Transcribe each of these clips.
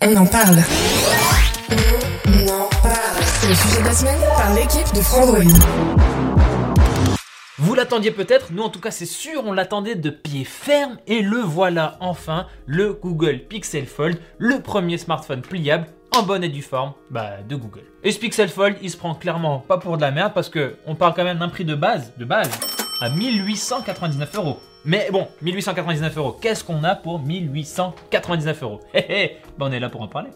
On en parle. On en parle. C'est le sujet de la semaine par l'équipe de Frandroid. Vous l'attendiez peut-être, nous en tout cas c'est sûr, on l'attendait de pied ferme et le voilà enfin, le Google Pixel Fold, le premier smartphone pliable en bonne et due forme bah, de Google. Et ce Pixel Fold, il se prend clairement pas pour de la merde parce que on parle quand même d'un prix de base, de base, à 1899 euros. Mais bon, 1899 euros, qu'est-ce qu'on a pour 1899 euros? Hé hé, bah on est là pour en parler.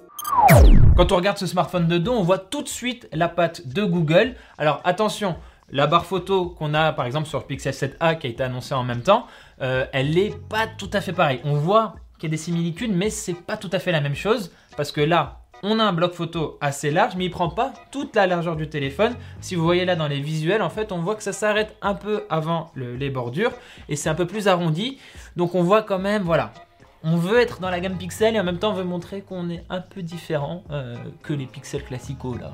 Quand on regarde ce smartphone de dos, on voit tout de suite la patte de Google. Alors attention, la barre photo qu'on a par exemple sur Pixel 7a qui a été annoncée en même temps, euh, elle n'est pas tout à fait pareille. On voit qu'il y a des similitudes, mais c'est pas tout à fait la même chose parce que là, on a un bloc photo assez large, mais il prend pas toute la largeur du téléphone. Si vous voyez là dans les visuels, en fait, on voit que ça s'arrête un peu avant les bordures et c'est un peu plus arrondi. Donc on voit quand même, voilà, on veut être dans la gamme Pixel et en même temps on veut montrer qu'on est un peu différent euh, que les pixels classicaux là.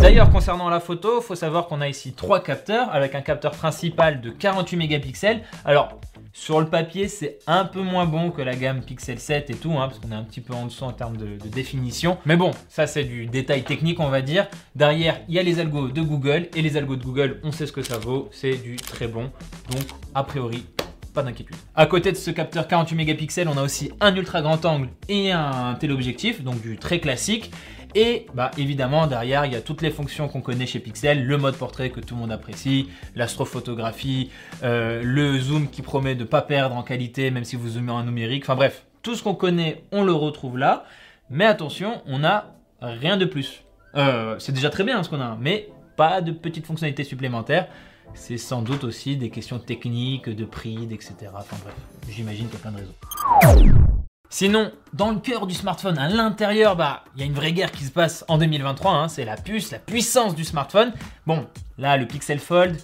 D'ailleurs, concernant la photo, il faut savoir qu'on a ici trois capteurs avec un capteur principal de 48 mégapixels. Alors, sur le papier, c'est un peu moins bon que la gamme Pixel 7 et tout, hein, parce qu'on est un petit peu en dessous en termes de, définition. Mais bon, ça c'est du détail technique, on va dire. Derrière, il y a les algos de Google, et les algos de Google, on sait ce que ça vaut, c'est du très bon. Donc, a priori, pas d'inquiétude. À côté de ce capteur 48 mégapixels, on a aussi un ultra grand angle et un téléobjectif, donc du très classique. Et bah évidemment derrière il y a toutes les fonctions qu'on connaît chez Pixel, le mode portrait que tout le monde apprécie, l'astrophotographie, euh, le zoom qui promet de ne pas perdre en qualité même si vous zoomez en numérique. Enfin bref, tout ce qu'on connaît on le retrouve là. Mais attention, on n'a rien de plus. Euh, c'est déjà très bien ce qu'on a, mais pas de petites fonctionnalités supplémentaires. C'est sans doute aussi des questions techniques, de prix, etc. Enfin bref, j'imagine qu'il y a plein de raisons. Sinon, dans le cœur du smartphone, à l'intérieur, bah, il y a une vraie guerre qui se passe en 2023. Hein, c'est la puce, la puissance du smartphone. Bon, là, le Pixel Fold,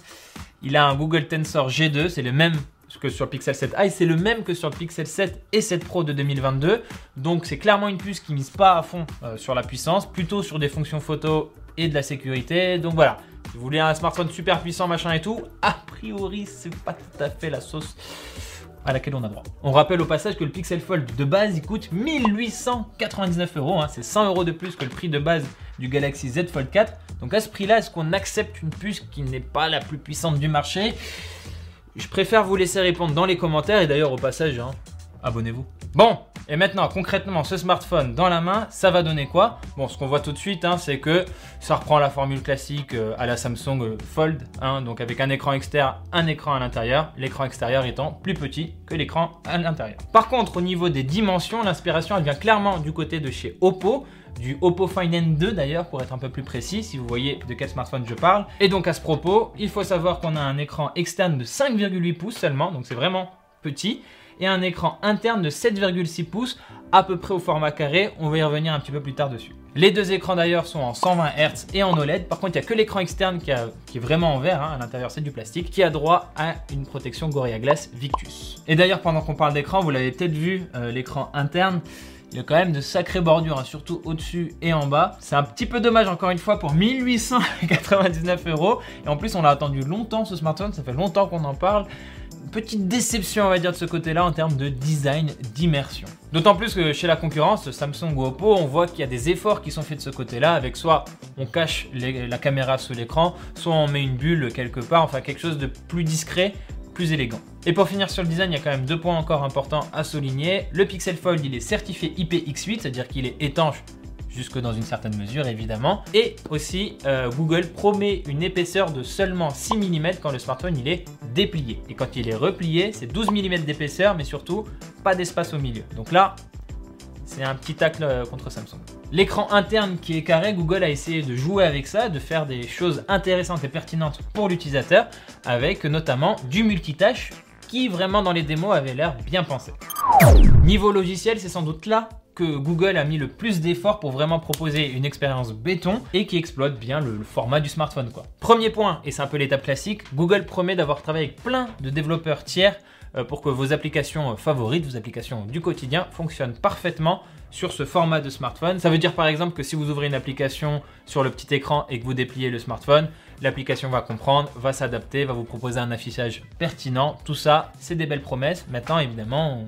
il a un Google Tensor G2, c'est le même que sur le Pixel 7i, c'est le même que sur le Pixel 7 et 7 Pro de 2022. Donc, c'est clairement une puce qui mise pas à fond euh, sur la puissance, plutôt sur des fonctions photo et de la sécurité. Donc voilà, si vous voulez un smartphone super puissant, machin et tout, a priori, c'est pas tout à fait la sauce à laquelle on a droit. On rappelle au passage que le Pixel Fold de base il coûte 1899 euros, hein. c'est 100 euros de plus que le prix de base du Galaxy Z Fold 4. Donc à ce prix-là, est-ce qu'on accepte une puce qui n'est pas la plus puissante du marché? Je préfère vous laisser répondre dans les commentaires et d'ailleurs au passage, hein, abonnez-vous. Bon, et maintenant, concrètement, ce smartphone dans la main, ça va donner quoi? Bon, ce qu'on voit tout de suite, hein, c'est que ça reprend la formule classique euh, à la Samsung euh, Fold, hein, donc avec un écran externe, un écran à l'intérieur, l'écran extérieur étant plus petit que l'écran à l'intérieur. Par contre, au niveau des dimensions, l'inspiration, elle vient clairement du côté de chez Oppo, du Oppo Find N2 d'ailleurs pour être un peu plus précis si vous voyez de quel smartphone je parle. Et donc à ce propos, il faut savoir qu'on a un écran externe de 5,8 pouces seulement, donc c'est vraiment petit et un écran interne de 7,6 pouces à peu près au format carré. On va y revenir un petit peu plus tard dessus. Les deux écrans d'ailleurs sont en 120 Hz et en OLED. Par contre, il n'y a que l'écran externe qui, est vraiment en verre, hein. à l'intérieur c'est du plastique, qui a droit à une protection Gorilla Glass Victus. Et d'ailleurs, pendant qu'on parle d'écran, vous l'avez peut-être vu, euh, l'écran interne, il y a quand même de sacrées bordures, hein, surtout au-dessus et en bas. C'est un petit peu dommage encore une fois pour 1899 euros. Et en plus, on l'a attendu longtemps ce smartphone, ça fait longtemps qu'on en parle petite déception, on va dire, de ce côté-là en termes de design, d'immersion. D'autant plus que chez la concurrence, Samsung ou Oppo, on voit qu'il y a des efforts qui sont faits de ce côté-là, avec soit on cache la caméra sous l'écran, soit on met une bulle quelque part, enfin quelque chose de plus discret, plus élégant. Et pour finir sur le design, il y a quand même deux points encore importants à souligner. Le Pixel Fold, il est certifié IPX8, c'est-à-dire qu'il est étanche jusque dans une certaine mesure évidemment. Et aussi, euh, Google promet une épaisseur de seulement 6 mm quand le smartphone il est déplié. Et quand il est replié, c'est 12 mm d'épaisseur, mais surtout pas d'espace au milieu. Donc là, c'est un petit tacle euh, contre Samsung. L'écran interne qui est carré, Google a essayé de jouer avec ça, de faire des choses intéressantes et pertinentes pour l'utilisateur, avec notamment du multitâche qui vraiment dans les démos avait l'air bien pensé. Niveau logiciel, c'est sans doute là que Google a mis le plus d'efforts pour vraiment proposer une expérience béton et qui exploite bien le, format du smartphone. Premier point, et c'est un peu l'étape classique, Google promet d'avoir travaillé avec plein de développeurs tiers euh, pour que vos applications euh, favorites, vos applications du quotidien fonctionnent parfaitement sur ce format de smartphone. Ça veut dire par exemple que si vous ouvrez une application sur le petit écran et que vous dépliez le smartphone, l'application va comprendre, va s'adapter, va vous proposer un affichage pertinent. Tout ça, c'est des belles promesses. Maintenant, évidemment,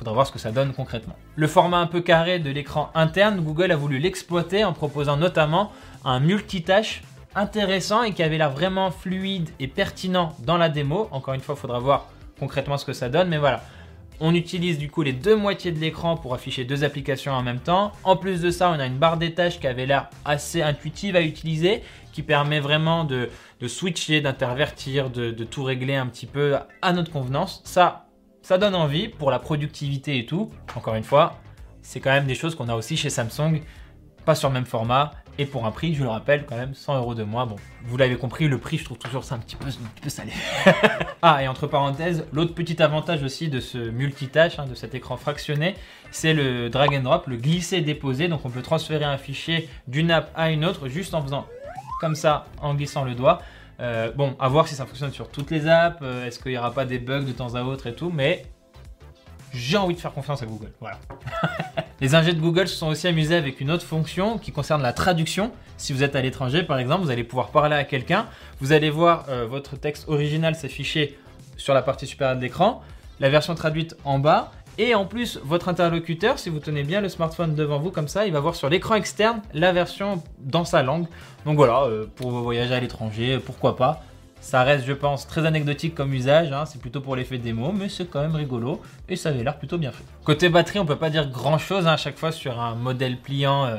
faudra voir ce que ça donne concrètement. Le format un peu carré de l'écran interne, Google a voulu l'exploiter en proposant notamment un multitâche intéressant et qui avait l'air vraiment fluide et pertinent dans la démo. Encore une fois, il faudra voir concrètement ce que ça donne, mais voilà. On utilise du coup les deux moitiés de l'écran pour afficher deux applications en même temps. En plus de ça, on a une barre des tâches qui avait l'air assez intuitive à utiliser, qui permet vraiment de, switcher, d'intervertir, de, tout régler un petit peu à notre convenance. Ça donne envie pour la productivité et tout. Encore une fois, c'est quand même des choses qu'on a aussi chez Samsung, pas sur le même format, et pour un prix, je le rappelle, quand même 100 euros de moins. Bon, vous l'avez compris, le prix, je trouve toujours ça un petit peu, salé. ah, et entre parenthèses, l'autre petit avantage aussi de ce multitâche, hein, de cet écran fractionné, c'est le drag and drop, le glisser-déposer. Donc on peut transférer un fichier d'une app à une autre juste en faisant comme ça, en glissant le doigt. Euh, bon, à voir si ça fonctionne sur toutes les apps, euh, est-ce qu'il n'y aura pas des bugs de temps à autre et tout, mais j'ai envie de faire confiance à Google. Voilà. Les ingés de Google se sont aussi amusés avec une autre fonction qui concerne la traduction. Si vous êtes à l'étranger, par exemple, vous allez pouvoir parler à quelqu'un. Vous allez voir euh, votre texte original s'afficher sur la partie supérieure de l'écran, la version traduite en bas. Et en plus, votre interlocuteur, si vous tenez bien le smartphone devant vous comme ça, il va voir sur l'écran externe la version dans sa langue. Donc voilà, euh, pour vos voyages à l'étranger, pourquoi pas. Ça reste, je pense, très anecdotique comme usage. Hein. C'est plutôt pour l'effet démo, mais c'est quand même rigolo et ça avait l'air plutôt bien fait. Côté batterie, on peut pas dire grand chose hein, à chaque fois sur un modèle pliant. Euh,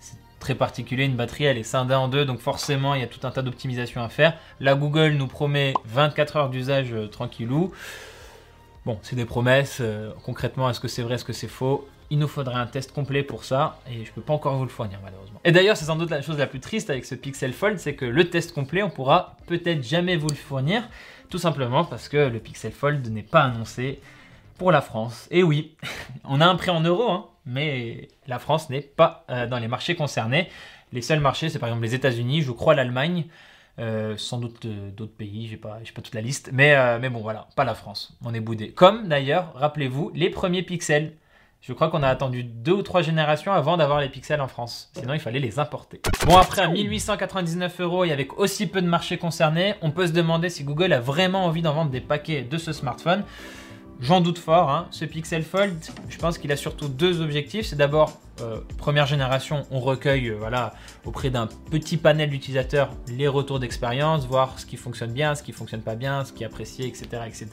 c'est très particulier. Une batterie, elle est scindée en deux, donc forcément, il y a tout un tas d'optimisations à faire. La Google nous promet 24 heures d'usage euh, tranquillou. Bon, c'est des promesses. Euh, concrètement, est-ce que c'est vrai, est-ce que c'est faux? Il nous faudrait un test complet pour ça et je peux pas encore vous le fournir malheureusement. Et d'ailleurs, c'est sans doute la chose la plus triste avec ce Pixel Fold, c'est que le test complet, on pourra peut-être jamais vous le fournir, tout simplement parce que le Pixel Fold n'est pas annoncé pour la France. Et oui, on a un prix en euros, hein, mais la France n'est pas euh, dans les marchés concernés. Les seuls marchés, c'est par exemple les États-Unis, je crois l'Allemagne. Euh, sans doute euh, d'autres pays, j'ai pas, pas toute la liste, mais, mais bon voilà, pas la France, on est boudé. Comme d'ailleurs, rappelez-vous, les premiers pixels je crois qu'on a attendu deux ou trois générations avant d'avoir les pixels en France. Sinon, il fallait les importer. Bon, après, à 1899 euros et avec aussi peu de marchés concernés, on peut se demander si Google a vraiment envie d'en vendre des paquets de ce smartphone. J'en doute fort. Hein. Ce Pixel Fold, je pense qu'il a surtout deux objectifs. C'est d'abord, euh, première génération, on recueille euh, voilà, auprès d'un petit panel d'utilisateurs les retours d'expérience, voir ce qui fonctionne bien, ce qui fonctionne pas bien, ce qui est apprécié, etc. etc.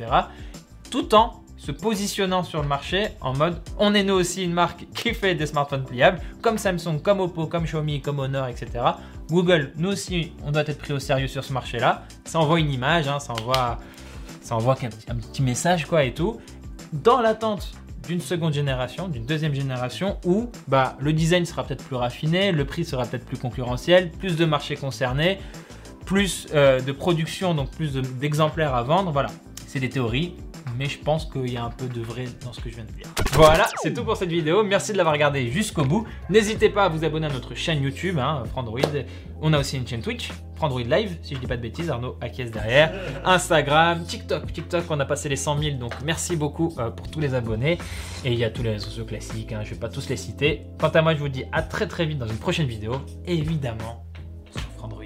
tout en se positionnant sur le marché en mode on est nous aussi une marque qui fait des smartphones pliables, comme Samsung, comme Oppo, comme Xiaomi, comme Honor, etc. Google, nous aussi, on doit être pris au sérieux sur ce marché-là. Ça envoie une image, hein, ça envoie, ça envoie un, petit message, quoi, et tout. Dans l'attente d'une seconde génération, d'une deuxième génération, où bah, le design sera peut-être plus raffiné, le prix sera peut-être plus concurrentiel, plus de marchés concernés, plus euh, de production, donc plus d'exemplaires à vendre. Voilà, c'est des théories mais je pense qu'il y a un peu de vrai dans ce que je viens de dire. Voilà, c'est tout pour cette vidéo. Merci de l'avoir regardé jusqu'au bout. N'hésitez pas à vous abonner à notre chaîne YouTube, hein, Frandroid. On a aussi une chaîne Twitch, Frandroid Live, si je dis pas de bêtises, Arnaud acquiesce derrière? Instagram, TikTok, TikTok, on a passé les 100 000, donc merci beaucoup euh, pour tous les abonnés. Et il y a tous les réseaux sociaux classiques, hein, je vais pas tous les citer. Quant à moi, je vous dis à très très vite dans une prochaine vidéo, évidemment sur Frandroid.